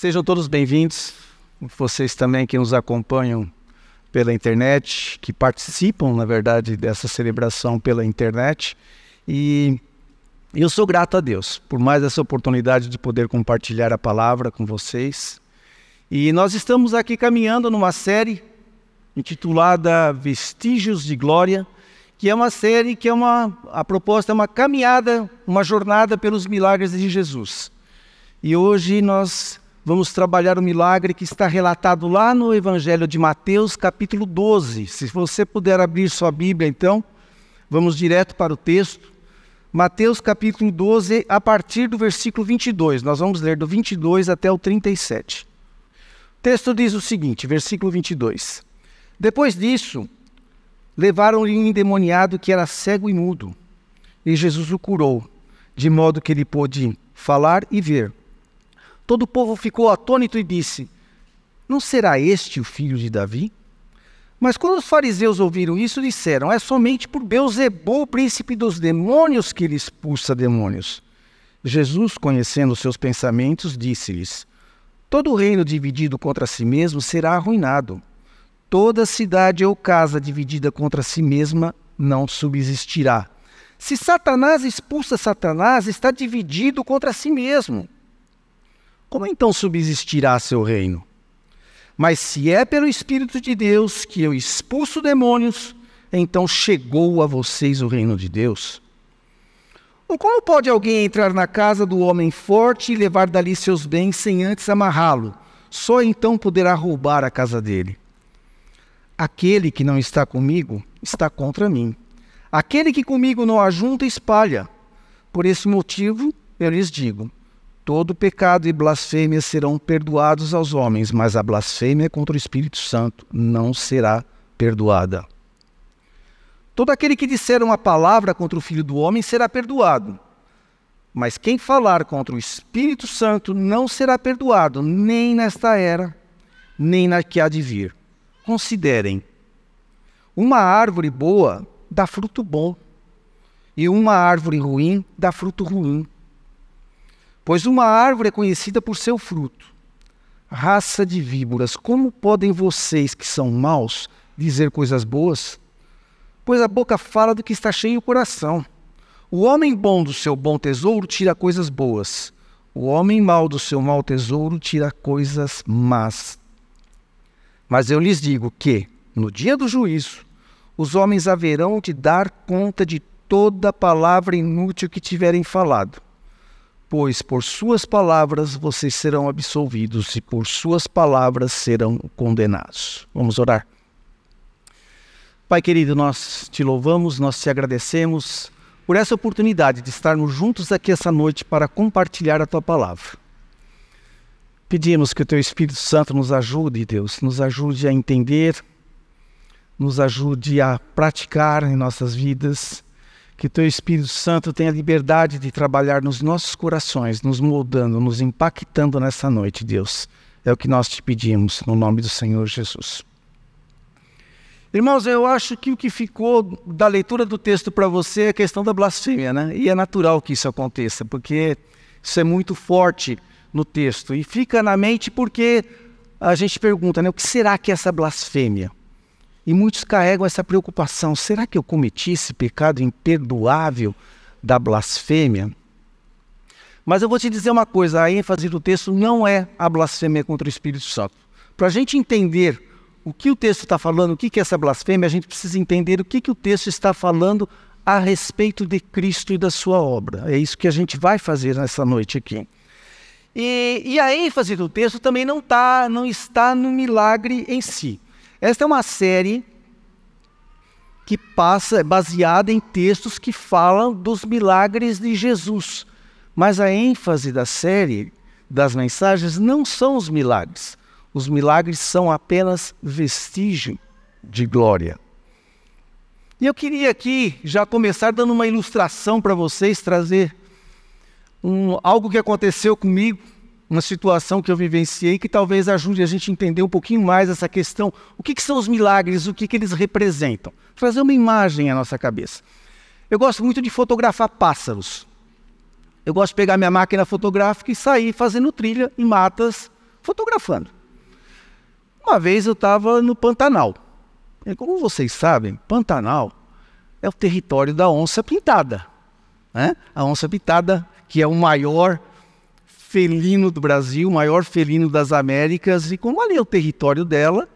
Sejam todos bem-vindos, vocês também que nos acompanham pela internet, que participam, na verdade, dessa celebração pela internet. E eu sou grato a Deus por mais essa oportunidade de poder compartilhar a palavra com vocês. E nós estamos aqui caminhando numa série intitulada Vestígios de Glória, que é uma série que é uma a proposta é uma caminhada, uma jornada pelos milagres de Jesus. E hoje nós vamos trabalhar o milagre que está relatado lá no Evangelho de Mateus, capítulo 12. Se você puder abrir sua Bíblia, então, vamos direto para o texto. Mateus, capítulo 12, a partir do versículo 22. Nós vamos ler do 22 até o 37. O texto diz o seguinte, versículo 22. Depois disso, levaram-lhe um endemoniado que era cego e mudo, e Jesus o curou, de modo que ele pôde falar e ver. Todo o povo ficou atônito e disse: Não será este o filho de Davi? Mas quando os fariseus ouviram isso, disseram: É somente por Beelzebul, príncipe dos demônios, que ele expulsa demônios. Jesus, conhecendo seus pensamentos, disse-lhes: Todo reino dividido contra si mesmo será arruinado. Toda cidade ou casa dividida contra si mesma não subsistirá. Se Satanás expulsa Satanás, está dividido contra si mesmo como então subsistirá seu reino? Mas se é pelo Espírito de Deus que eu expulso demônios, então chegou a vocês o reino de Deus. Ou como pode alguém entrar na casa do homem forte e levar dali seus bens sem antes amarrá-lo? Só então poderá roubar a casa dele. Aquele que não está comigo está contra mim. Aquele que comigo não ajunta, espalha. Por esse motivo, eu lhes digo: Todo pecado e blasfêmia serão perdoados aos homens, mas a blasfêmia contra o Espírito Santo não será perdoada. Todo aquele que disser uma palavra contra o Filho do Homem será perdoado. Mas quem falar contra o Espírito Santo não será perdoado, nem nesta era, nem na que há de vir. Considerem: uma árvore boa dá fruto bom, e uma árvore ruim dá fruto ruim. Pois uma árvore é conhecida por seu fruto. Raça de víboras, como podem vocês que são maus dizer coisas boas? Pois a boca fala do que está cheio o coração. O homem bom do seu bom tesouro tira coisas boas. O homem mau do seu mau tesouro tira coisas más. Mas eu lhes digo que, no dia do juízo, os homens haverão de dar conta de toda palavra inútil que tiverem falado pois por suas palavras vocês serão absolvidos e por suas palavras serão condenados. Vamos orar. Pai querido, nós te louvamos, nós te agradecemos por essa oportunidade de estarmos juntos aqui essa noite para compartilhar a tua palavra. Pedimos que o teu Espírito Santo nos ajude, Deus, nos ajude a entender, nos ajude a praticar em nossas vidas que teu Espírito Santo tenha liberdade de trabalhar nos nossos corações, nos moldando, nos impactando nessa noite, Deus. É o que nós te pedimos, no nome do Senhor Jesus. Irmãos, eu acho que o que ficou da leitura do texto para você é a questão da blasfêmia, né? E é natural que isso aconteça, porque isso é muito forte no texto. E fica na mente porque a gente pergunta, né? O que será que é essa blasfêmia? E muitos carregam essa preocupação: será que eu cometi esse pecado imperdoável da blasfêmia? Mas eu vou te dizer uma coisa: a ênfase do texto não é a blasfêmia contra o Espírito Santo. Para a gente entender o que o texto está falando, o que é essa blasfêmia, a gente precisa entender o que, que o texto está falando a respeito de Cristo e da sua obra. É isso que a gente vai fazer nessa noite aqui. E, e a ênfase do texto também não, tá, não está no milagre em si. Esta é uma série que passa, é baseada em textos que falam dos milagres de Jesus. Mas a ênfase da série, das mensagens, não são os milagres. Os milagres são apenas vestígio de glória. E eu queria aqui já começar dando uma ilustração para vocês, trazer um, algo que aconteceu comigo uma situação que eu vivenciei que talvez ajude a gente a entender um pouquinho mais essa questão. O que, que são os milagres? O que, que eles representam? Trazer uma imagem à nossa cabeça. Eu gosto muito de fotografar pássaros. Eu gosto de pegar minha máquina fotográfica e sair fazendo trilha em matas fotografando. Uma vez eu estava no Pantanal. E como vocês sabem, Pantanal é o território da onça pintada. Né? A onça pintada, que é o maior felino do Brasil, maior felino das Américas, e como ali é o território dela,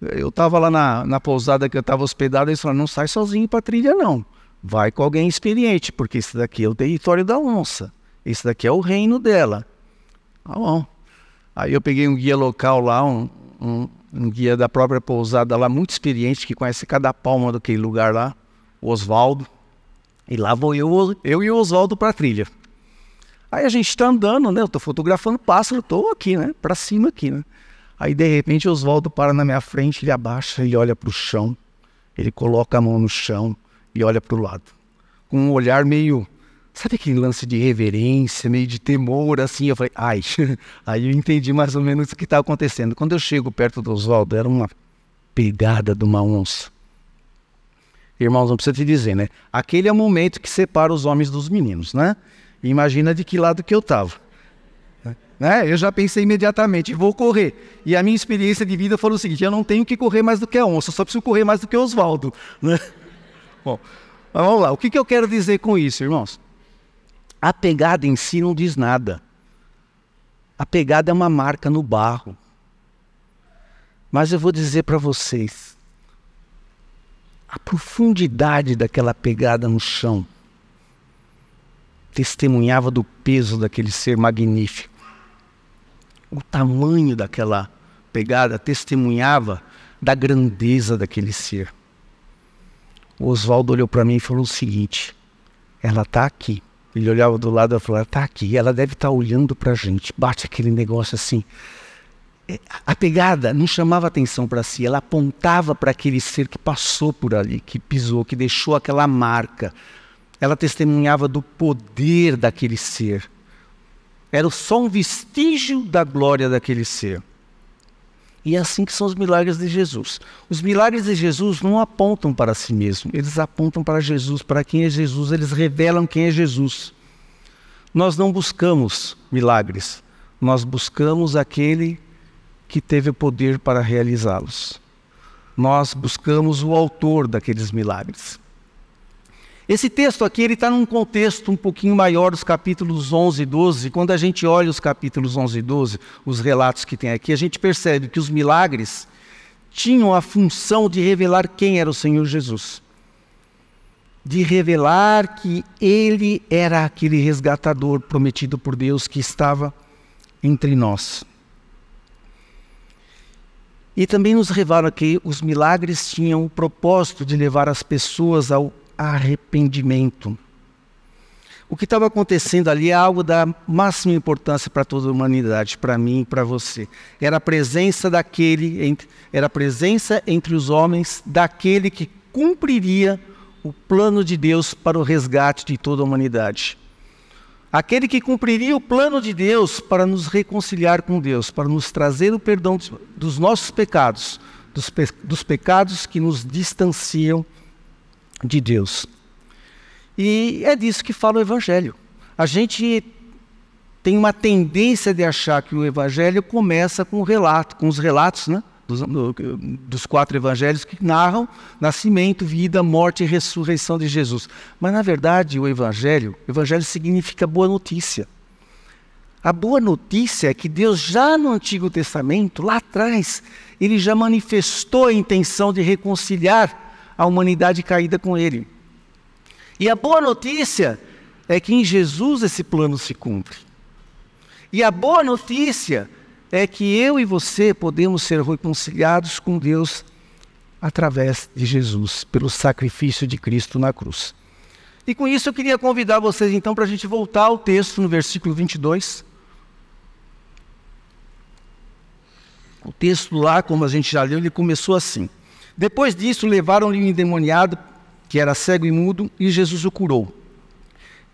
eu estava lá na, na pousada que eu estava hospedado, eles falaram, não sai sozinho para trilha não, vai com alguém experiente, porque esse daqui é o território da onça, esse daqui é o reino dela. Tá bom. Aí eu peguei um guia local lá, um, um, um guia da própria pousada lá, muito experiente, que conhece cada palma daquele lugar lá, o Oswaldo. E lá vou eu, eu e o Oswaldo para a trilha. Aí a gente está andando, né? Eu estou fotografando pássaro, estou aqui, né? Para cima aqui, né? Aí de repente o Oswaldo para na minha frente, ele abaixa, ele olha para o chão, ele coloca a mão no chão e olha para o lado. Com um olhar meio, sabe aquele lance de reverência, meio de temor, assim. Eu falei, ai. Aí eu entendi mais ou menos o que estava acontecendo. Quando eu chego perto do Oswaldo, era uma pegada de uma onça. Irmãos, não precisa te dizer, né? Aquele é o momento que separa os homens dos meninos, né? Imagina de que lado que eu estava. Né? Eu já pensei imediatamente, vou correr. E a minha experiência de vida foi o seguinte: eu não tenho que correr mais do que a onça, só preciso correr mais do que o Oswaldo. Né? Bom, vamos lá. O que, que eu quero dizer com isso, irmãos? A pegada em si não diz nada. A pegada é uma marca no barro. Mas eu vou dizer para vocês: a profundidade daquela pegada no chão testemunhava do peso daquele ser magnífico. O tamanho daquela pegada testemunhava da grandeza daquele ser. O Oswaldo olhou para mim e falou o seguinte: ela está aqui. Ele olhava do lado e falou: ela está aqui. Ela deve estar tá olhando para a gente. Bate aquele negócio assim. É, a pegada não chamava atenção para si, ela apontava para aquele ser que passou por ali, que pisou, que deixou aquela marca ela testemunhava do poder daquele ser. Era só um vestígio da glória daquele ser. E é assim que são os milagres de Jesus. Os milagres de Jesus não apontam para si mesmo, eles apontam para Jesus, para quem é Jesus, eles revelam quem é Jesus. Nós não buscamos milagres, nós buscamos aquele que teve o poder para realizá-los. Nós buscamos o autor daqueles milagres. Esse texto aqui ele está num contexto um pouquinho maior dos capítulos 11 e 12. Quando a gente olha os capítulos 11 e 12, os relatos que tem aqui, a gente percebe que os milagres tinham a função de revelar quem era o Senhor Jesus. De revelar que ele era aquele resgatador prometido por Deus que estava entre nós. E também nos revela que os milagres tinham o propósito de levar as pessoas ao arrependimento. O que estava acontecendo ali é algo da máxima importância para toda a humanidade, para mim e para você. Era a presença daquele, era a presença entre os homens daquele que cumpriria o plano de Deus para o resgate de toda a humanidade. Aquele que cumpriria o plano de Deus para nos reconciliar com Deus, para nos trazer o perdão dos nossos pecados, dos, pe dos pecados que nos distanciam de Deus. E é disso que fala o Evangelho. A gente tem uma tendência de achar que o Evangelho começa com o relato, com os relatos né, dos, dos quatro Evangelhos que narram nascimento, vida, morte e ressurreição de Jesus. Mas na verdade o Evangelho, Evangelho significa boa notícia. A boa notícia é que Deus já no Antigo Testamento, lá atrás, ele já manifestou a intenção de reconciliar a humanidade caída com ele. E a boa notícia é que em Jesus esse plano se cumpre. E a boa notícia é que eu e você podemos ser reconciliados com Deus através de Jesus, pelo sacrifício de Cristo na cruz. E com isso eu queria convidar vocês então para a gente voltar ao texto no versículo 22. O texto lá, como a gente já leu, ele começou assim. Depois disso, levaram-lhe um endemoniado, que era cego e mudo, e Jesus o curou,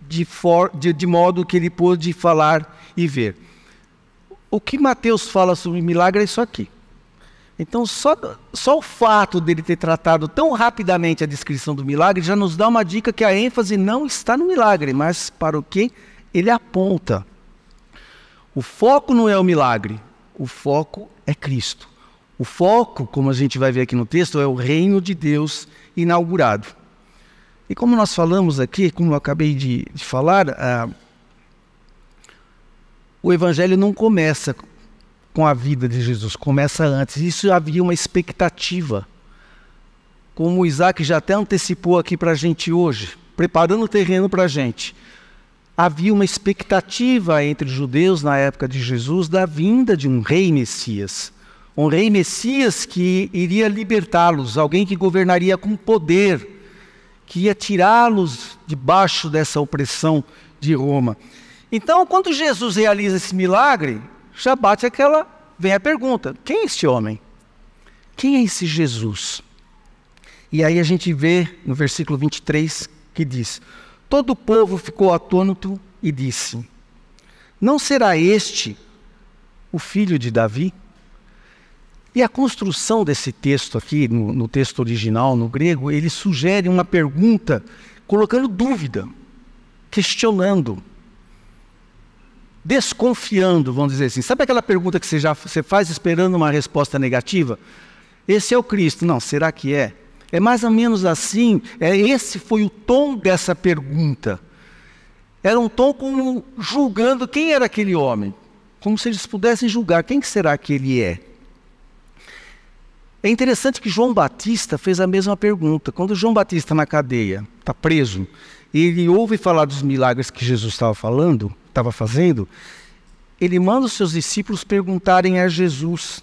de, for, de, de modo que ele pôde falar e ver. O que Mateus fala sobre milagre é isso aqui. Então, só, só o fato dele ter tratado tão rapidamente a descrição do milagre já nos dá uma dica que a ênfase não está no milagre, mas para o que ele aponta. O foco não é o milagre, O foco é Cristo. O foco, como a gente vai ver aqui no texto, é o reino de Deus inaugurado. E como nós falamos aqui, como eu acabei de, de falar, ah, o evangelho não começa com a vida de Jesus, começa antes. Isso havia uma expectativa. Como o Isaac já até antecipou aqui para a gente hoje, preparando o terreno para a gente. Havia uma expectativa entre os judeus na época de Jesus da vinda de um rei Messias. Um rei Messias que iria libertá-los, alguém que governaria com poder, que ia tirá-los debaixo dessa opressão de Roma. Então, quando Jesus realiza esse milagre, já bate aquela, vem a pergunta: quem é esse homem? Quem é esse Jesus? E aí a gente vê no versículo 23 que diz: Todo o povo ficou atônito e disse: Não será este o filho de Davi? E a construção desse texto aqui, no, no texto original, no grego, ele sugere uma pergunta colocando dúvida, questionando desconfiando, vamos dizer assim. Sabe aquela pergunta que você já você faz esperando uma resposta negativa? Esse é o Cristo. Não, será que é? É mais ou menos assim. É esse foi o tom dessa pergunta. Era um tom como julgando quem era aquele homem, como se eles pudessem julgar quem será que ele é. É interessante que João Batista fez a mesma pergunta. Quando João Batista na cadeia está preso, ele ouve falar dos milagres que Jesus estava falando, estava fazendo, ele manda os seus discípulos perguntarem a Jesus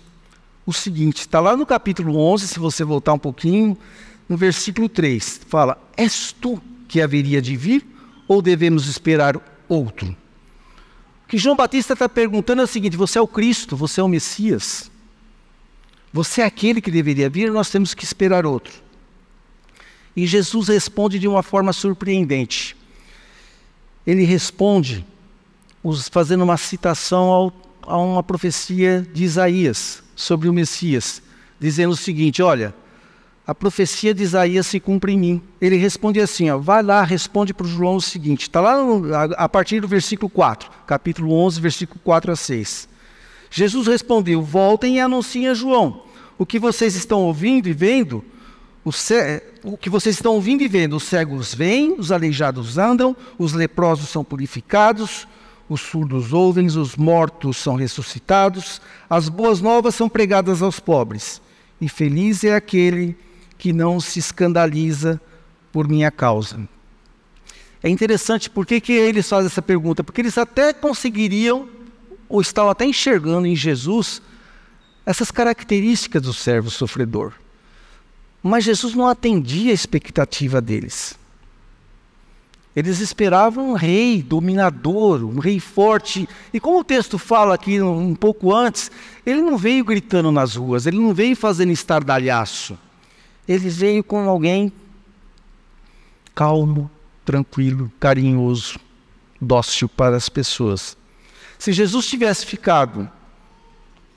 o seguinte: está lá no capítulo 11, se você voltar um pouquinho, no versículo 3, fala: És tu que haveria de vir ou devemos esperar outro? O que João Batista está perguntando é o seguinte: você é o Cristo, você é o Messias, você é aquele que deveria vir, nós temos que esperar outro. E Jesus responde de uma forma surpreendente. Ele responde fazendo uma citação ao, a uma profecia de Isaías sobre o Messias, dizendo o seguinte: Olha, a profecia de Isaías se cumpre em mim. Ele responde assim: ó, vai lá, responde para o João o seguinte, está lá no, a, a, partir do versículo 4, capítulo 11, versículo 4 a 6. Jesus respondeu: Voltem e anunciem a João o que vocês estão ouvindo e vendo. O, o que vocês estão ouvindo e vendo, os cegos vêm, os aleijados andam, os leprosos são purificados, os surdos ouvem, os mortos são ressuscitados, as boas novas são pregadas aos pobres. E feliz é aquele que não se escandaliza por minha causa. É interessante, por que, que eles fazem essa pergunta? Porque eles até conseguiriam, ou estavam até enxergando em Jesus, essas características do servo sofredor. Mas Jesus não atendia a expectativa deles. Eles esperavam um rei dominador, um rei forte. E como o texto fala aqui um pouco antes, ele não veio gritando nas ruas, ele não veio fazendo estardalhaço. Ele veio com alguém calmo, tranquilo, carinhoso, dócil para as pessoas. Se Jesus tivesse ficado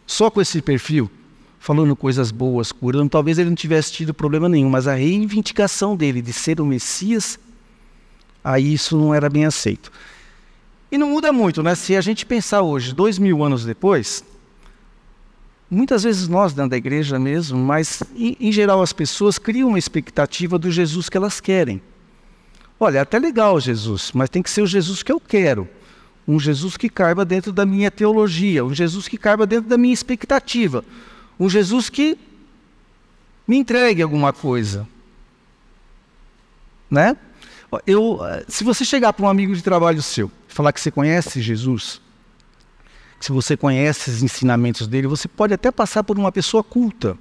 só com esse perfil, falando coisas boas, curando, talvez ele não tivesse tido problema nenhum, mas a reivindicação dele de ser o Messias aí isso não era bem aceito. E não muda muito, né? Se a gente pensar hoje, dois mil anos depois, muitas vezes nós dentro da igreja mesmo, mas em, geral as pessoas criam uma expectativa do Jesus que elas querem. Olha, é até legal Jesus, mas tem que ser o Jesus que eu quero. Um Jesus que caiba dentro da minha teologia, um Jesus que caiba dentro da minha expectativa, um Jesus que me entregue alguma coisa. Né? Eu, se você chegar para um amigo de trabalho seu e falar que você conhece Jesus, se você conhece os ensinamentos dele, você pode até passar por uma pessoa culta.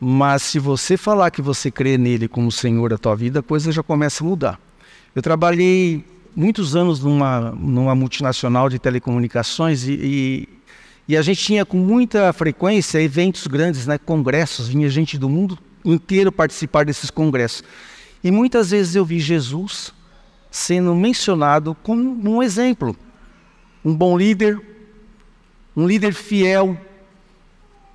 Mas se você falar que você crê nele como Senhor da tua vida, a coisa já começa a mudar. Eu trabalhei muitos anos numa, numa multinacional de telecomunicações e, e, e, a gente tinha com muita frequência eventos grandes, né, congressos, vinha gente do mundo inteiro participar desses congressos. E muitas vezes eu vi Jesus sendo mencionado como um exemplo, um bom líder, um líder fiel,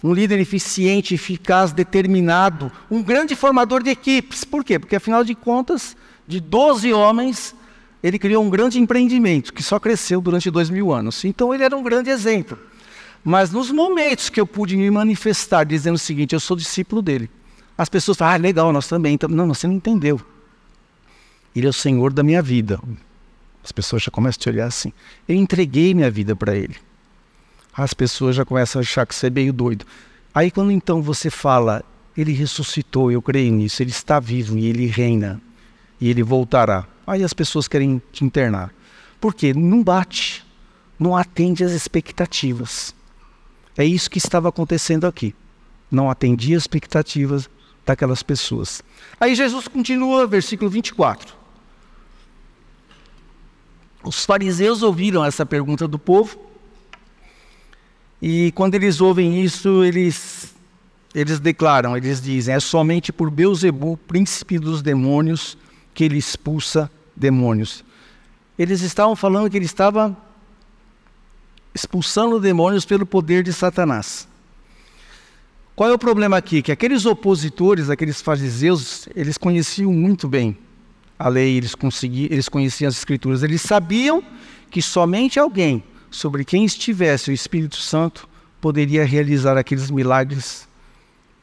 um líder eficiente, eficaz, determinado, um grande formador de equipes. Por quê? Porque afinal de contas, de 12 homens, ele criou um grande empreendimento que só cresceu durante dois mil anos. Então ele era um grande exemplo. Mas nos momentos que eu pude me manifestar dizendo o seguinte, eu sou discípulo dele, as pessoas falam, ah, legal, nós também. Não, você não entendeu. Ele é o Senhor da minha vida. As pessoas já começam a te olhar assim. Eu entreguei minha vida para Ele. As pessoas já começam a achar que você é meio doido. Aí quando então você fala, Ele ressuscitou, eu creio nisso, Ele está vivo e Ele reina. E Ele voltará. Aí as pessoas querem te internar. Por quê? Não bate. Não atende às expectativas. É isso que estava acontecendo aqui. Não atendia às expectativas daquelas pessoas. Aí Jesus continua, versículo 24. Os fariseus ouviram essa pergunta do povo, e quando eles ouvem isso, eles, eles declaram, eles dizem: é somente por Beuzebu, príncipe dos demônios, que ele expulsa demônios. Eles estavam falando que ele estava expulsando demônios pelo poder de Satanás. Qual é o problema aqui? Que aqueles opositores, aqueles fariseus, eles conheciam muito bem a lei, eles, eles conheciam as escrituras, eles sabiam que somente alguém sobre quem estivesse o Espírito Santo poderia realizar aqueles milagres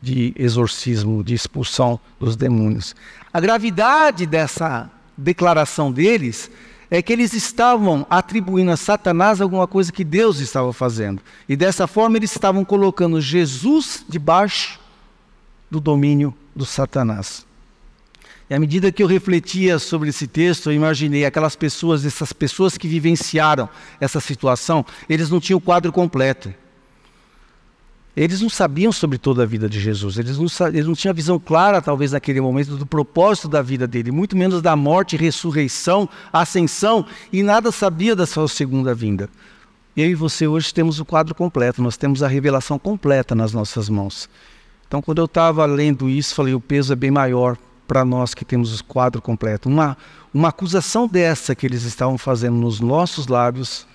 de exorcismo, de expulsão dos demônios. A gravidade dessa declaração deles é que eles estavam atribuindo a Satanás alguma coisa que Deus estava fazendo. E dessa forma eles estavam colocando Jesus debaixo do domínio do Satanás. E à medida que eu refletia sobre esse texto, eu imaginei aquelas pessoas, essas pessoas que vivenciaram essa situação, eles não tinham o quadro completo. Eles não sabiam sobre toda a vida de Jesus, eles não, eles não tinham visão clara, talvez, naquele momento, do propósito da vida dele, muito menos da morte, ressurreição, ascensão, e nada sabia da sua segunda vinda. Eu e você hoje temos o quadro completo, nós temos a revelação completa nas nossas mãos. Então, quando eu estava lendo isso, falei: o peso é bem maior para nós que temos o quadro completo. Uma, uma acusação dessa que eles estavam fazendo nos nossos lábios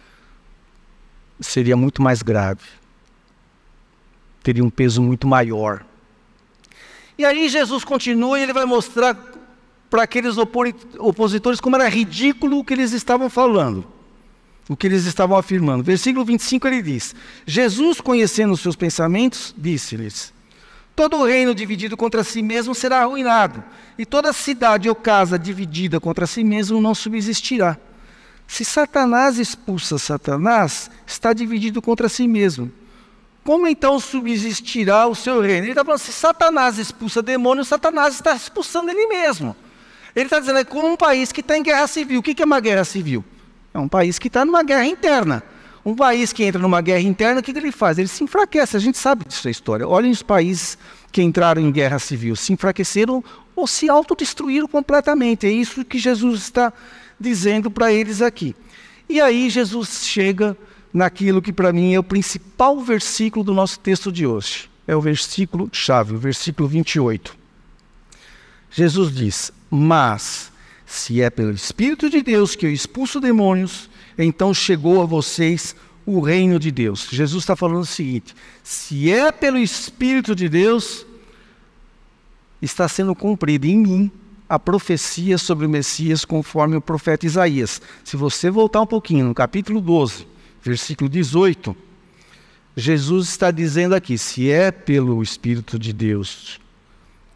seria muito mais grave teria um peso muito maior. E aí Jesus continua e ele vai mostrar para aqueles opositores como era ridículo o que eles estavam falando, o que eles estavam afirmando. Versículo 25 ele diz: Jesus, conhecendo os seus pensamentos, disse-lhes: Todo reino dividido contra si mesmo será arruinado, e toda cidade ou casa dividida contra si mesmo não subsistirá. Se Satanás expulsa Satanás, está dividido contra si mesmo. Como então subsistirá o seu reino? Ele está falando, se Satanás expulsa demônios, Satanás está expulsando ele mesmo. Ele está dizendo, é como um país que está em guerra civil. O que é uma guerra civil? É um país que está numa guerra interna. Um país que entra numa guerra interna, o que, que ele faz? Ele se enfraquece. A gente sabe disso a história. Olhem os países que entraram em guerra civil. Se enfraqueceram ou se autodestruíram completamente. É isso que Jesus está dizendo para eles aqui. E aí Jesus chega naquilo que para mim é o principal versículo do nosso texto de hoje. É o versículo chave, o versículo 28. Jesus diz: Mas se é pelo Espírito de Deus que eu expulso demônios, então chegou a vocês o reino de Deus. Jesus está falando o seguinte: se é pelo Espírito de Deus, está sendo cumprida em mim a profecia sobre o Messias, conforme o profeta Isaías. Se você voltar um pouquinho no capítulo 12, versículo 18, Jesus está dizendo aqui: se é pelo Espírito de Deus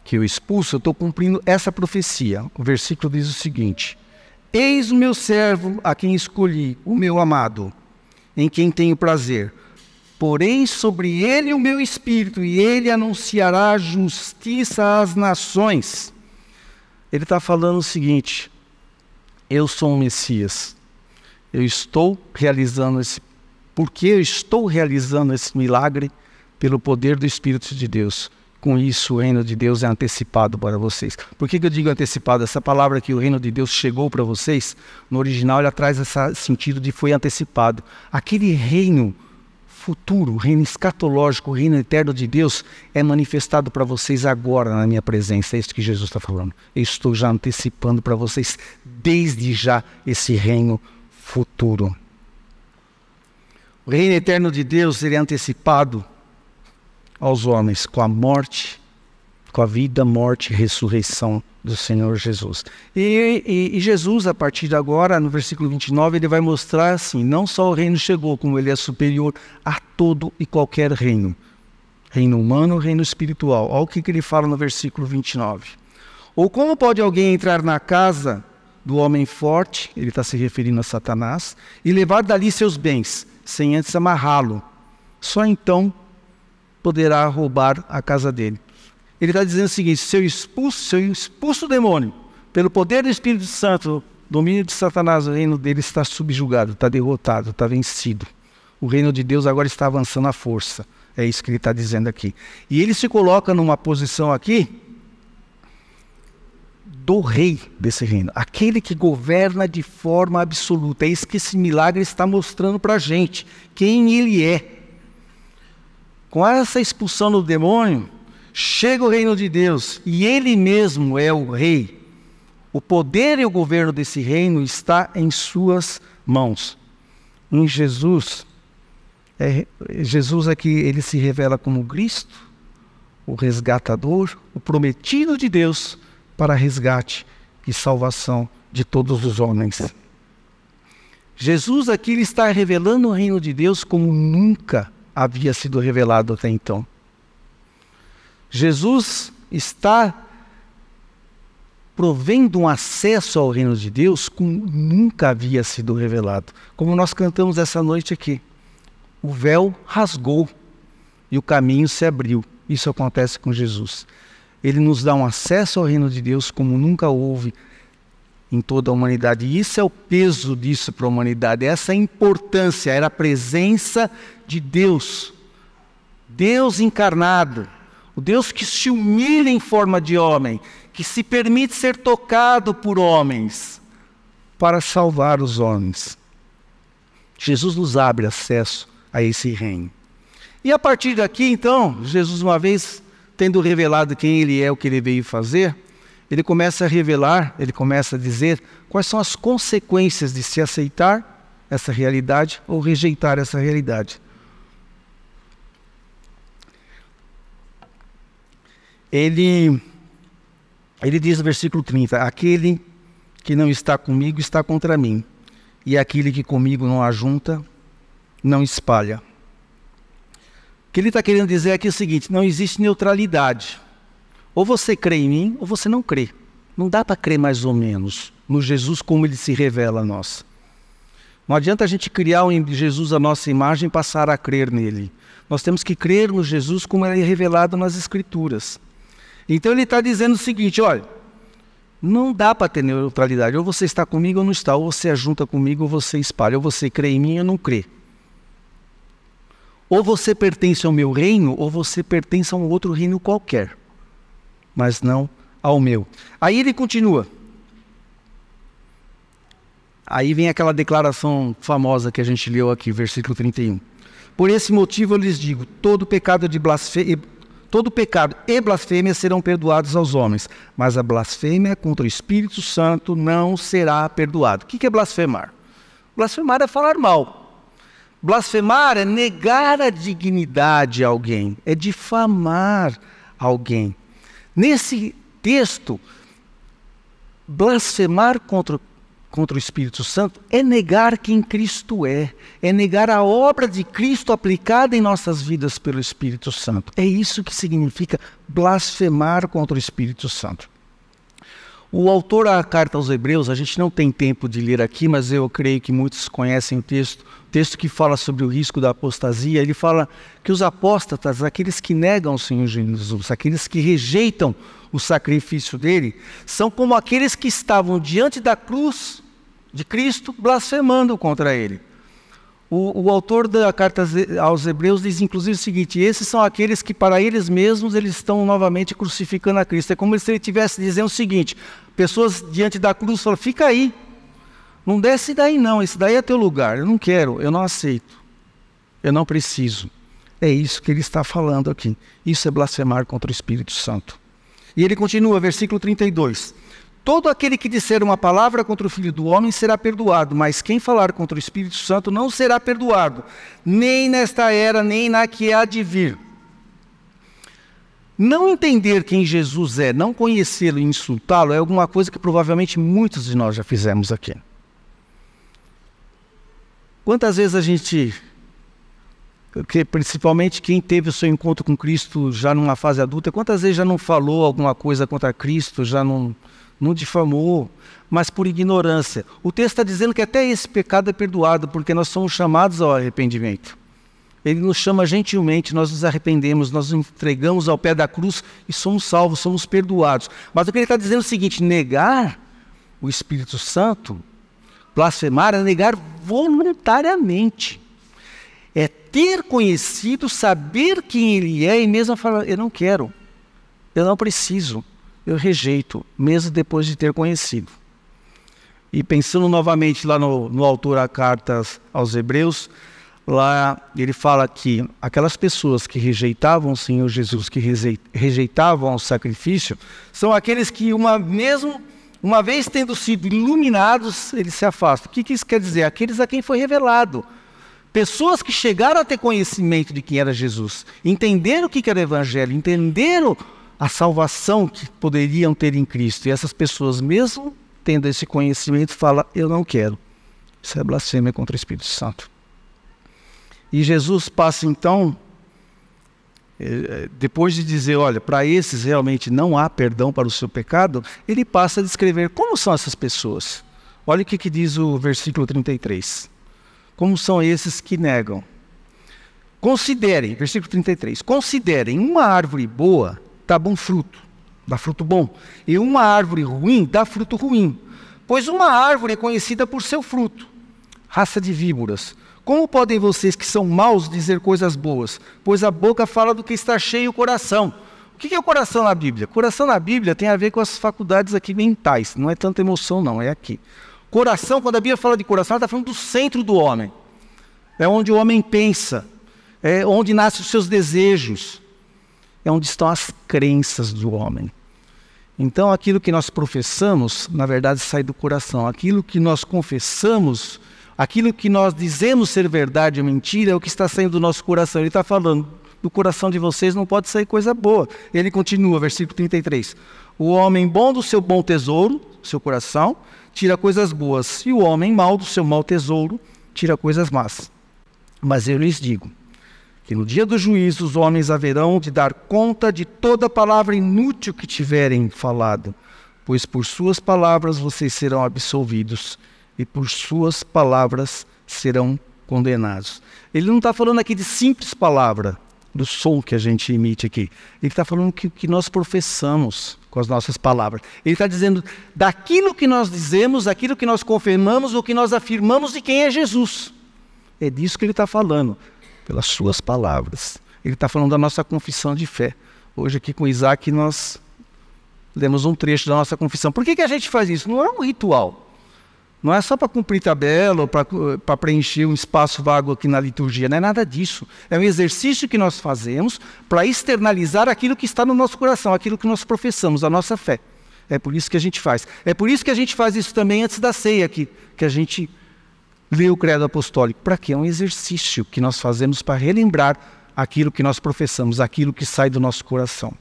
que eu expulso, eu estou cumprindo essa profecia. O versículo diz o seguinte: Eis o meu servo a quem escolhi, o meu amado, em quem tenho prazer. Porém, sobre ele o meu espírito, e ele anunciará justiça às nações. Ele está falando o seguinte: eu sou um Messias, eu estou realizando esse, porque eu estou realizando esse milagre pelo poder do Espírito de Deus. Com isso, o reino de Deus é antecipado para vocês. Por que, que eu digo antecipado? Essa palavra que o reino de Deus chegou para vocês, no original ela traz esse sentido de foi antecipado. Aquele reino futuro, reino escatológico, reino eterno de Deus é manifestado para vocês agora na minha presença. É isso que Jesus está falando. Eu estou já antecipando para vocês desde já esse reino futuro. O reino eterno de Deus seria antecipado aos homens com a morte com a vida, morte e ressurreição do Senhor Jesus. E, e, e, Jesus, a partir de agora, no versículo 29, ele vai mostrar assim: não só o reino chegou, como ele é superior a todo e qualquer reino. Reino humano, reino espiritual. Olha o que, que ele fala no versículo 29. Ou como pode alguém entrar na casa do homem forte, ele está se referindo a Satanás, e levar dali seus bens, sem antes amarrá-lo? Só então poderá roubar a casa dele. Ele está dizendo o seguinte: se eu expulso, se eu expulso o demônio, pelo poder do Espírito Santo, domínio de Satanás, o reino dele está subjugado, está derrotado, está vencido. O reino de Deus agora está avançando à força. É isso que ele está dizendo aqui. E ele se coloca numa posição aqui do rei desse reino, aquele que governa de forma absoluta. É isso que esse milagre está mostrando para a gente, quem ele é. Com essa expulsão do demônio, chega o reino de Deus e ele mesmo é o rei. O poder e o governo desse reino está em suas mãos. Em Jesus, é, Jesus aqui ele se revela como Cristo, o resgatador, o prometido de Deus para resgate e salvação de todos os homens. Jesus aqui está revelando o reino de Deus como nunca havia sido revelado até então. Jesus está provendo um acesso ao reino de Deus como nunca havia sido revelado. Como nós cantamos essa noite aqui. O véu rasgou e o caminho se abriu. Isso acontece com Jesus. Ele nos dá um acesso ao reino de Deus como nunca houve em toda a humanidade. E isso é o peso disso para a humanidade, essa importância, era a presença de Deus. Deus encarnado o Deus que se humilha em forma de homem, que se permite ser tocado por homens para salvar os homens. Jesus nos abre acesso a esse reino. E a partir daqui, então, Jesus, uma vez tendo revelado quem ele é, o que ele veio fazer, ele começa a revelar, ele começa a dizer quais são as consequências de se aceitar essa realidade ou rejeitar essa realidade. ele, ele diz no versículo 30: Aquele que não está comigo está contra mim, e aquele que comigo não ajunta, não espalha. O que ele está querendo dizer aqui é o seguinte: não existe neutralidade. Ou você crê em mim, ou você não crê. Não dá para crer mais ou menos no Jesus como ele se revela a nós. Não adianta a gente criar em Jesus a nossa imagem e passar a crer nele. Nós temos que crer no Jesus como ele é revelado nas Escrituras. Então ele está dizendo o seguinte: olha, não dá para ter neutralidade. Ou você está comigo ou não está. Ou você ajunta comigo ou você espalha. Ou você crê em mim ou não crê. Ou você pertence ao meu reino ou você pertence a um outro reino qualquer. Mas não ao meu. Aí ele continua. Aí vem aquela declaração famosa que a gente leu aqui, versículo 31. Por esse motivo eu lhes digo: todo pecado de Todo pecado e blasfêmia serão perdoados aos homens, mas a blasfêmia contra o Espírito Santo não será perdoada. O que é blasfemar? Blasfemar é falar mal. Blasfemar é negar a dignidade a alguém, é difamar alguém. Nesse texto, blasfemar contra contra o Espírito Santo é negar quem Cristo é, é negar a obra de Cristo aplicada em nossas vidas pelo Espírito Santo. É isso que significa blasfemar contra o Espírito Santo. O autor da carta aos Hebreus, a gente não tem tempo de ler aqui, mas eu creio que muitos conhecem o texto, o texto que fala sobre o risco da apostasia. Ele fala que os apóstatas, aqueles que negam o Senhor Jesus, aqueles que rejeitam o sacrifício dele, são como aqueles que estavam diante da cruz de Cristo blasfemando contra ele. O, o, autor da carta aos Hebreus diz inclusive o seguinte: esses são aqueles que para eles mesmos eles estão novamente crucificando a Cristo. É como se ele estivesse dizendo o seguinte: pessoas diante da cruz falam, fica aí, não desce daí não, esse daí é teu lugar, eu não quero, eu não aceito, eu não preciso. É isso que ele está falando aqui. Isso é blasfemar contra o Espírito Santo. E ele continua, versículo 32. Todo aquele que disser uma palavra contra o Filho do Homem será perdoado, mas quem falar contra o Espírito Santo não será perdoado, nem nesta era, nem na que há de vir. Não entender quem Jesus é, não conhecê-lo e insultá-lo é alguma coisa que provavelmente muitos de nós já fizemos aqui. Quantas vezes a gente, principalmente quem teve o seu encontro com Cristo já numa fase adulta, quantas vezes já não falou alguma coisa contra Cristo, já não, não difamou, mas por ignorância. O texto está dizendo que até esse pecado é perdoado, porque nós somos chamados ao arrependimento. Ele nos chama gentilmente, nós nos arrependemos, nós nos entregamos ao pé da cruz e somos salvos, somos perdoados. Mas o que ele está dizendo é o seguinte: negar o Espírito Santo, blasfemar, é negar voluntariamente. É ter conhecido, saber quem ele é e mesmo falar: eu não quero, eu não preciso, eu rejeito, mesmo depois de ter conhecido. E pensando novamente lá no, no autor a cartas aos Hebreus, lá ele fala que aquelas pessoas que rejeitavam o Senhor Jesus, que rejeitavam o sacrifício, são aqueles que uma mesmo uma vez tendo sido iluminados, eles se afastam. O que, que isso quer dizer? Aqueles a quem foi revelado. Pessoas que chegaram a ter conhecimento de quem era Jesus, entenderam o que era o Evangelho, entenderam a salvação que poderiam ter em Cristo. E essas pessoas, mesmo tendo esse conhecimento, falam: Eu não quero. Isso é blasfêmia contra o Espírito Santo. E Jesus passa então, eh, eh, depois de dizer, olha, para esses realmente não há perdão para o seu pecado, ele passa a descrever como são essas pessoas. Olha o que, que diz o versículo 33. Como são esses que negam? Considerem, versículo 33, considerem uma árvore boa dá bom fruto, dá fruto bom, e uma árvore ruim dá fruto ruim. Pois uma árvore é conhecida por seu fruto. Raça de víboras, como podem vocês que são maus dizer coisas boas? Pois a boca fala do que está cheio o coração. O que é o coração na Bíblia? Coração na Bíblia tem a ver com as faculdades aqui mentais, não é tanta emoção, não, é aqui. Coração, quando a Bíblia fala de coração, ela está falando do centro do homem. É onde o homem pensa, é onde nascem os seus desejos, é onde estão as crenças do homem. Então, aquilo que nós professamos, na verdade, sai do coração. Aquilo que nós confessamos Aquilo que nós dizemos ser verdade ou mentira é o que está saindo do nosso coração. Ele está falando, do coração de vocês não pode sair coisa boa. Ele continua, versículo 33. O homem bom do seu bom tesouro, seu coração, tira coisas boas, e o homem mau do seu mau tesouro, tira coisas más. Mas eu lhes digo que no dia do juízo os homens haverão de dar conta de toda palavra inútil que tiverem falado, pois por suas palavras vocês serão absolvidos e por suas palavras serão condenados. Ele não está falando aqui de simples palavra, do som que a gente emite aqui. Ele está falando que que nós professamos com as nossas palavras. Ele está dizendo daquilo que nós dizemos, aquilo que nós confirmamos, o que nós afirmamos de quem é Jesus. É disso que ele está falando, pelas suas palavras. Ele está falando da nossa confissão de fé. Hoje aqui com Isaac nós lemos um trecho da nossa confissão. Por que, que a gente faz isso? Não é um ritual. Não é só para cumprir tabela ou para preencher um espaço vago aqui na liturgia, não é nada disso. É um exercício que nós fazemos para externalizar aquilo que está no nosso coração, aquilo que nós professamos, a nossa fé. É por isso que a gente faz. É por isso que a gente faz isso também antes da ceia, que, que a gente lê o credo apostólico. Para quê? É um exercício que nós fazemos para relembrar aquilo que nós professamos, aquilo que sai do nosso coração.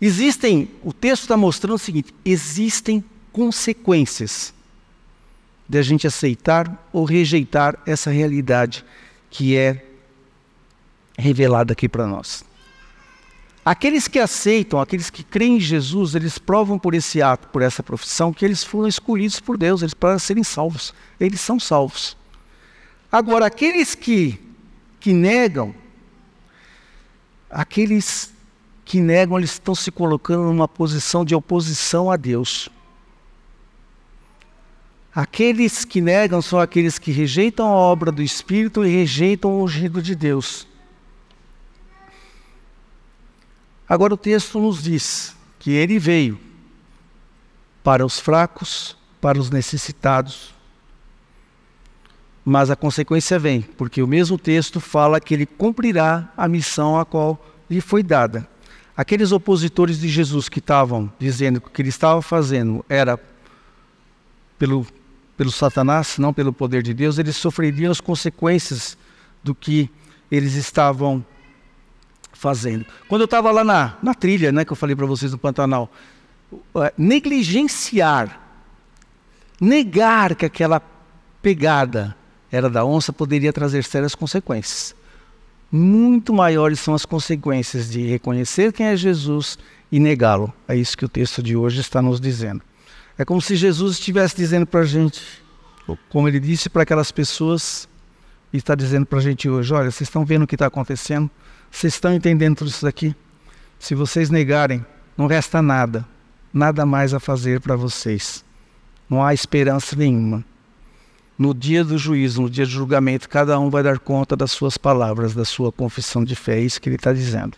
Existem, o texto está mostrando o seguinte: existem consequências de a gente aceitar ou rejeitar essa realidade que é revelada aqui para nós. Aqueles que aceitam, aqueles que creem em Jesus, eles provam por esse ato, por essa profissão, que eles foram escolhidos por Deus, eles para serem salvos. Eles são salvos. Agora, aqueles que, que negam, aqueles que negam, eles estão se colocando numa posição de oposição a Deus. Aqueles que negam são aqueles que rejeitam a obra do Espírito e rejeitam o ungido de Deus. Agora o texto nos diz que ele veio para os fracos, para os necessitados. Mas a consequência vem, porque o mesmo texto fala que ele cumprirá a missão a qual lhe foi dada. Aqueles opositores de Jesus que estavam dizendo que o que ele estava fazendo era pelo pelo Satanás, não pelo poder de Deus, eles sofreriam as consequências do que eles estavam fazendo. Quando eu estava lá na, na trilha, né, que eu falei para vocês no Pantanal, uh, negligenciar, negar que aquela pegada era da onça poderia trazer sérias consequências. Muito maiores são as consequências de reconhecer quem é Jesus e negá-lo. É isso que o texto de hoje está nos dizendo. É como se Jesus estivesse dizendo para a gente, como ele disse para aquelas pessoas, e está dizendo para a gente hoje: olha, vocês estão vendo o que está acontecendo? Vocês estão entendendo tudo isso daqui? Se vocês negarem, não resta nada, nada mais a fazer para vocês. Não há esperança nenhuma. No dia do juízo, no dia do julgamento, cada um vai dar conta das suas palavras, da sua confissão de fé. É isso que ele está dizendo.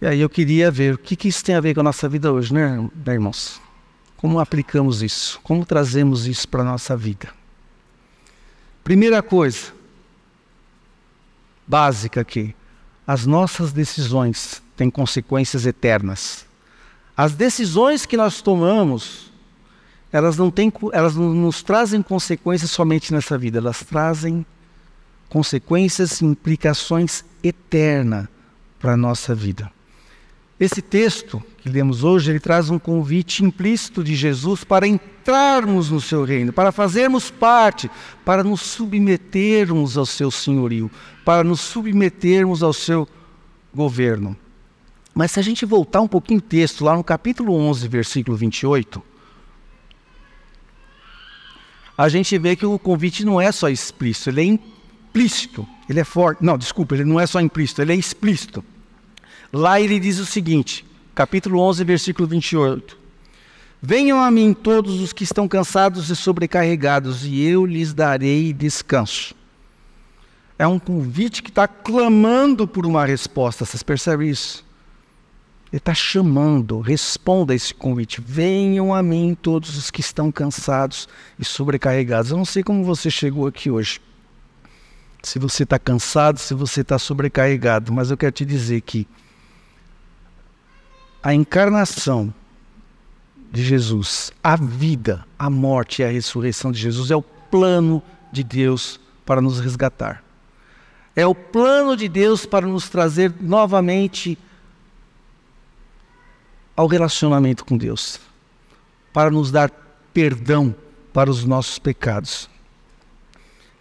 E aí eu queria ver o que, que isso tem a ver com a nossa vida hoje, né, né irmãos? Como aplicamos isso? Como trazemos isso para a nossa vida? Primeira coisa, básica aqui: as nossas decisões têm consequências eternas. As decisões que nós tomamos, elas não, têm, elas não nos trazem consequências somente nessa vida, elas trazem consequências e implicações eternas para a nossa vida. Esse texto que lemos hoje, ele traz um convite implícito de Jesus para entrarmos no seu reino, para fazermos parte, para nos submetermos ao seu senhorio, para nos submetermos ao seu governo. Mas se a gente voltar um pouquinho o texto, lá no capítulo 11, versículo 28, a gente vê que o convite não é só explícito, ele é implícito, ele é forte. Não, desculpa, ele não é só implícito, ele é explícito. Lá ele diz o seguinte, capítulo 11, versículo 28. Venham a mim todos os que estão cansados e sobrecarregados, e eu lhes darei descanso. É um convite que está clamando por uma resposta, vocês percebem isso? Ele está chamando, responda a esse convite. Venham a mim todos os que estão cansados e sobrecarregados. Eu não sei como você chegou aqui hoje. Se você está cansado, se você está sobrecarregado, mas eu quero te dizer que a encarnação de Jesus, a vida, a morte e a ressurreição de Jesus é o plano de Deus para nos resgatar. É o plano de Deus para nos trazer novamente ao relacionamento com Deus, para nos dar perdão para os nossos pecados.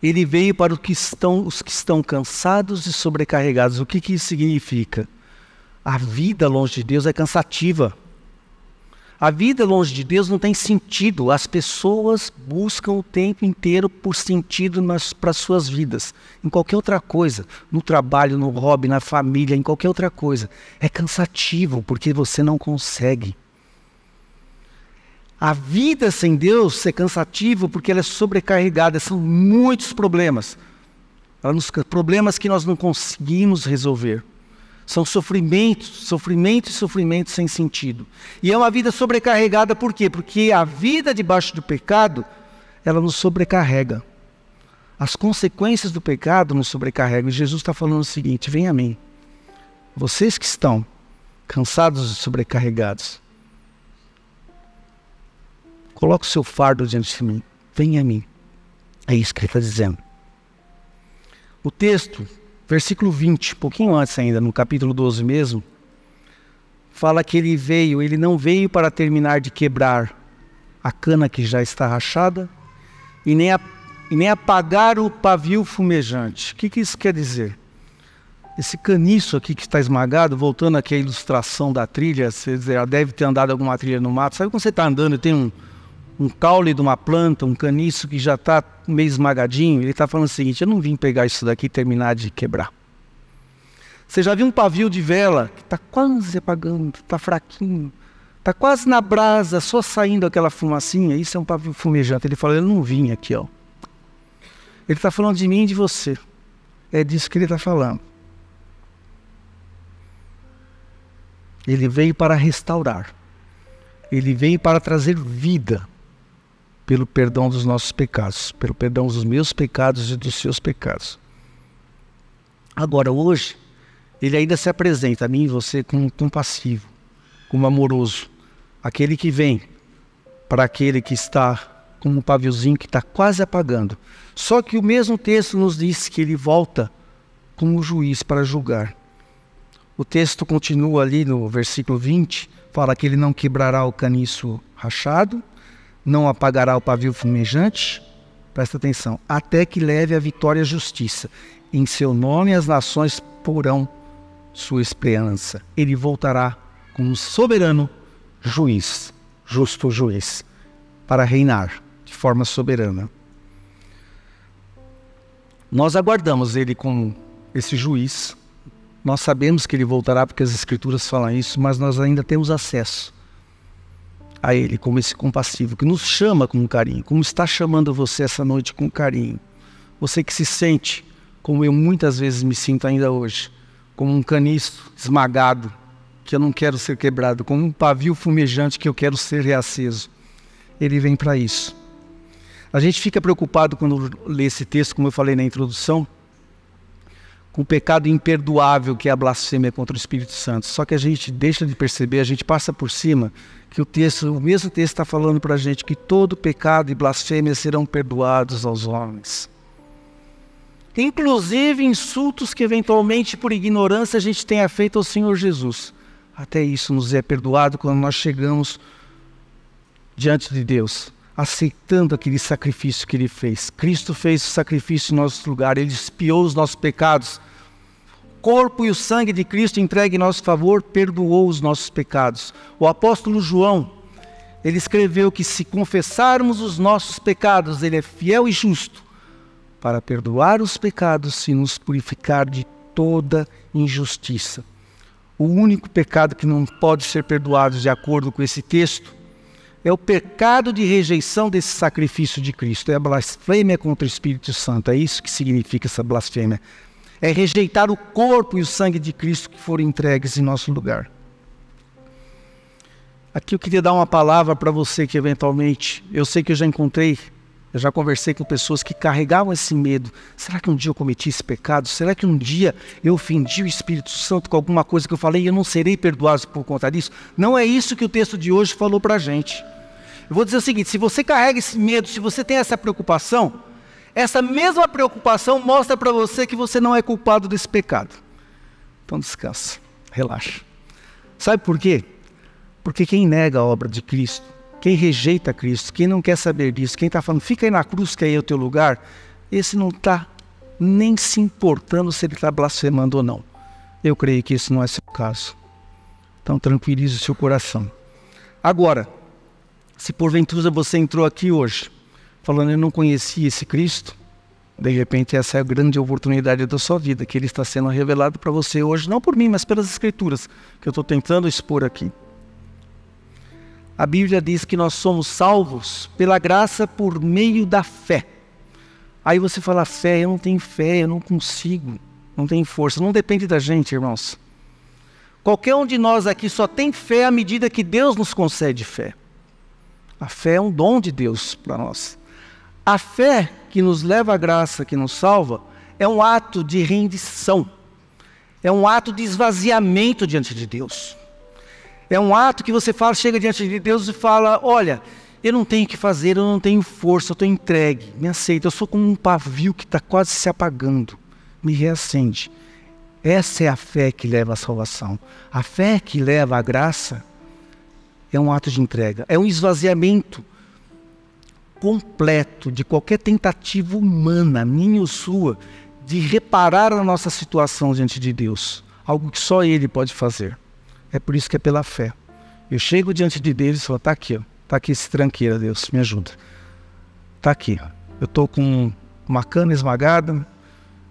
Ele veio para os que estão, os que estão cansados e sobrecarregados. O que, que isso significa? A vida longe de Deus é cansativa. A vida longe de Deus não tem sentido. As pessoas buscam o tempo inteiro por sentido para suas vidas, em qualquer outra coisa, no trabalho, no hobby, na família, em qualquer outra coisa. É cansativo porque você não consegue. A vida sem Deus é cansativa porque ela é sobrecarregada, são muitos problemas. Problemas que nós não conseguimos resolver. São sofrimentos, sofrimentos e sofrimentos sem sentido. E é uma vida sobrecarregada por quê? Porque a vida debaixo do pecado, ela nos sobrecarrega. As consequências do pecado nos sobrecarregam. E Jesus está falando o seguinte: vem a mim. Vocês que estão cansados e sobrecarregados, coloque o seu fardo diante de mim. Vem a mim. É isso que ele está dizendo. O texto Versículo 20, um pouquinho antes ainda, no capítulo 12 mesmo, fala que ele veio, ele não veio para terminar de quebrar a cana que já está rachada e nem, a, e nem apagar o pavio fumejante. O que, que isso quer dizer? Esse caniço aqui que está esmagado, voltando aqui à ilustração da trilha, você já deve ter andado alguma trilha no mato. Sabe quando você está andando e tem um, um caule de uma planta, um caniço que já está meio esmagadinho, ele está falando o seguinte: eu não vim pegar isso daqui e terminar de quebrar. Você já viu um pavio de vela que está quase apagando, está fraquinho, está quase na brasa, só saindo aquela fumacinha? Isso é um pavio fumejante. Ele falou: eu não vim aqui, ó. Ele está falando de mim e de você. É disso que ele está falando. Ele veio para restaurar. Ele veio para trazer vida pelo perdão dos nossos pecados, pelo perdão dos meus pecados e dos seus pecados. Agora, hoje, ele ainda se apresenta a mim e você como compassivo, como amoroso, aquele que vem para aquele que está como um paviozinho que está quase apagando. Só que o mesmo texto nos diz que ele volta como juiz para julgar. O texto continua ali no versículo 20, fala que ele não quebrará o caniço rachado, não apagará o pavio fumejante, presta atenção, até que leve a vitória à justiça. Em seu nome as nações porão sua esperança. Ele voltará como soberano juiz, justo juiz, para reinar de forma soberana. Nós aguardamos ele como esse juiz nós sabemos que ele voltará porque as escrituras falam isso, mas nós ainda temos acesso a ele como esse compassivo que nos chama com carinho, como está chamando você essa noite com carinho. Você que se sente como eu muitas vezes me sinto ainda hoje, como um caniço esmagado que eu não quero ser quebrado, como um pavio fumejante que eu quero ser reaceso. Ele vem para isso. A gente fica preocupado quando lê esse texto, como eu falei na introdução, com o pecado imperdoável que é a blasfêmia contra o Espírito Santo. Só que a gente deixa de perceber, a gente passa por cima que o texto, o mesmo texto está falando para a gente que todo pecado e blasfêmia serão perdoados aos homens. Inclusive insultos que eventualmente por ignorância a gente tenha feito ao Senhor Jesus. Até isso nos é perdoado quando nós chegamos diante de Deus, aceitando aquele sacrifício que ele fez. Cristo fez o sacrifício em nosso lugar, ele espiou os nossos pecados corpo e o sangue de Cristo entregue em nosso favor perdoou os nossos pecados. O apóstolo João, ele escreveu que se confessarmos os nossos pecados, ele é fiel e justo para perdoar os pecados e nos purificar de toda injustiça. O único pecado que não pode ser perdoado de acordo com esse texto é o pecado de rejeição desse sacrifício de Cristo, é a blasfêmia contra o Espírito Santo. É isso que significa essa blasfêmia é rejeitar o corpo e o sangue de Cristo que foram entregues em nosso lugar. Aqui eu queria dar uma palavra para você que eventualmente, eu sei que eu já encontrei, eu já conversei com pessoas que carregavam esse medo. Será que um dia eu cometi esse pecado? Será que um dia eu ofendi o Espírito Santo com alguma coisa que eu falei e eu não serei perdoado por conta disso? Não é isso que o texto de hoje falou para a gente. Eu vou dizer o seguinte: se você carrega esse medo, se você tem essa preocupação, essa mesma preocupação mostra para você que você não é culpado desse pecado. Então descansa, relaxa. Sabe por quê? Porque quem nega a obra de Cristo, quem rejeita Cristo, quem não quer saber disso, quem está falando, fica aí na cruz que aí é o teu lugar, esse não está nem se importando se ele está blasfemando ou não. Eu creio que isso não é seu caso. Então tranquilize o seu coração. Agora, se porventura você entrou aqui hoje falando eu não conhecia esse Cristo, de repente essa é a grande oportunidade da sua vida, que ele está sendo revelado para você hoje, não por mim, mas pelas escrituras que eu estou tentando expor aqui. A Bíblia diz que nós somos salvos pela graça por meio da fé. Aí você fala, fé, eu não tenho fé, eu não consigo, não tenho força. Não depende da gente, irmãos. Qualquer um de nós aqui só tem fé à medida que Deus nos concede fé. A fé é um dom de Deus para nós. A fé que nos leva à graça, que nos salva, é um ato de rendição, é um ato de esvaziamento diante de Deus. É um ato que você fala, chega diante de Deus e fala: Olha, eu não tenho o que fazer, eu não tenho força, eu estou entregue, me aceita. Eu sou como um pavio que está quase se apagando, me reacende. Essa é a fé que leva à salvação. A fé que leva à graça é um ato de entrega, é um esvaziamento completo de qualquer tentativa humana, minha ou sua, de reparar a nossa situação diante de Deus. Algo que só Ele pode fazer. É por isso que é pela fé. Eu chego diante de Deus e falo, está aqui, está aqui esse tranqueira, Deus, me ajuda. Está aqui. Eu estou com uma cana esmagada,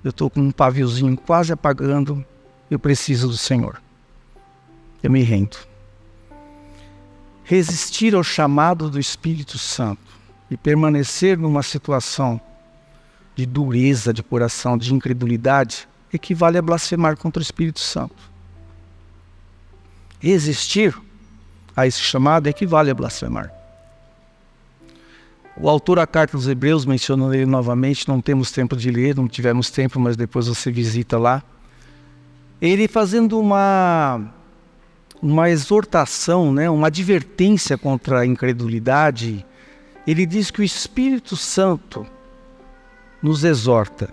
eu estou com um paviozinho quase apagando, eu preciso do Senhor. Eu me rendo. Resistir ao chamado do Espírito Santo e permanecer numa situação de dureza de coração, de incredulidade, equivale a blasfemar contra o Espírito Santo. Resistir a esse chamado equivale a blasfemar. O autor da carta dos Hebreus mencionou ele novamente, não temos tempo de ler, não tivemos tempo, mas depois você visita lá. Ele fazendo uma uma exortação, né, uma advertência contra a incredulidade ele diz que o Espírito Santo nos exorta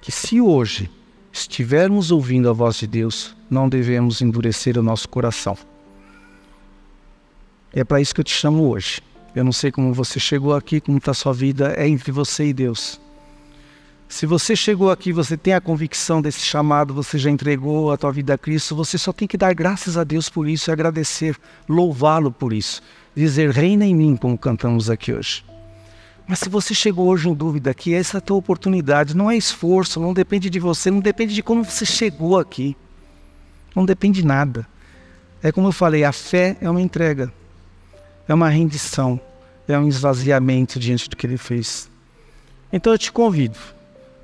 que se hoje estivermos ouvindo a voz de Deus, não devemos endurecer o nosso coração. É para isso que eu te chamo hoje. Eu não sei como você chegou aqui, como está a sua vida, é entre você e Deus. Se você chegou aqui, você tem a convicção desse chamado, você já entregou a tua vida a Cristo, você só tem que dar graças a Deus por isso e agradecer, louvá-lo por isso. Dizer, reina em mim, como cantamos aqui hoje. Mas se você chegou hoje em dúvida aqui, essa é a tua oportunidade. Não é esforço, não depende de você, não depende de como você chegou aqui. Não depende de nada. É como eu falei, a fé é uma entrega, é uma rendição, é um esvaziamento diante do que ele fez. Então eu te convido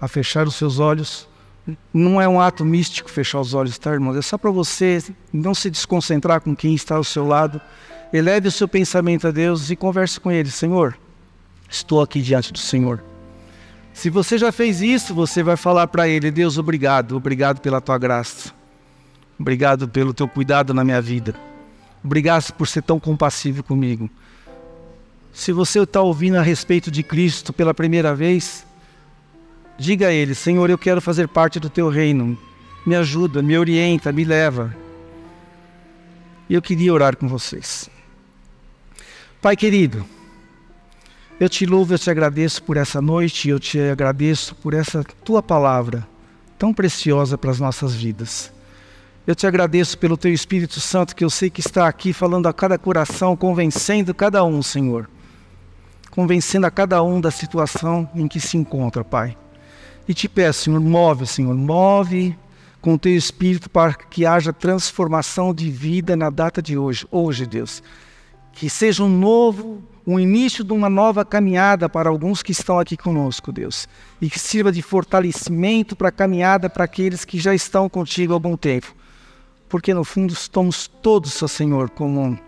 a fechar os seus olhos. Não é um ato místico fechar os olhos, tá, irmãos? É só para você não se desconcentrar com quem está ao seu lado. Eleve o seu pensamento a Deus e converse com Ele. Senhor, estou aqui diante do Senhor. Se você já fez isso, você vai falar para Ele: Deus, obrigado, obrigado pela tua graça. Obrigado pelo teu cuidado na minha vida. Obrigado por ser tão compassivo comigo. Se você está ouvindo a respeito de Cristo pela primeira vez, Diga a ele: Senhor, eu quero fazer parte do teu reino. Me ajuda, me orienta, me leva. E eu queria orar com vocês. Pai querido, eu te louvo, eu te agradeço por essa noite, eu te agradeço por essa tua palavra tão preciosa para as nossas vidas. Eu te agradeço pelo teu Espírito Santo que eu sei que está aqui falando a cada coração, convencendo cada um, Senhor. Convencendo a cada um da situação em que se encontra, Pai. E te peço, Senhor, move, Senhor, move com o teu espírito para que haja transformação de vida na data de hoje. Hoje, Deus. Que seja um novo, um início de uma nova caminhada para alguns que estão aqui conosco, Deus. E que sirva de fortalecimento para a caminhada para aqueles que já estão contigo há algum tempo. Porque no fundo estamos todos, ó Senhor, como um,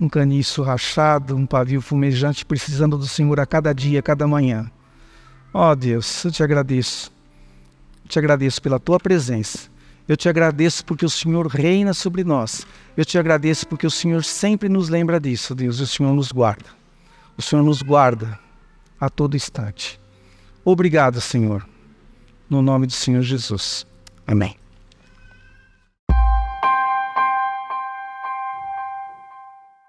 um caniço rachado, um pavio fumejante, precisando do Senhor a cada dia, a cada manhã. Ó oh, Deus, eu te agradeço. Eu te agradeço pela tua presença. Eu te agradeço porque o Senhor reina sobre nós. Eu te agradeço porque o Senhor sempre nos lembra disso, Deus. O Senhor nos guarda. O Senhor nos guarda a todo instante. Obrigado, Senhor. No nome do Senhor Jesus. Amém.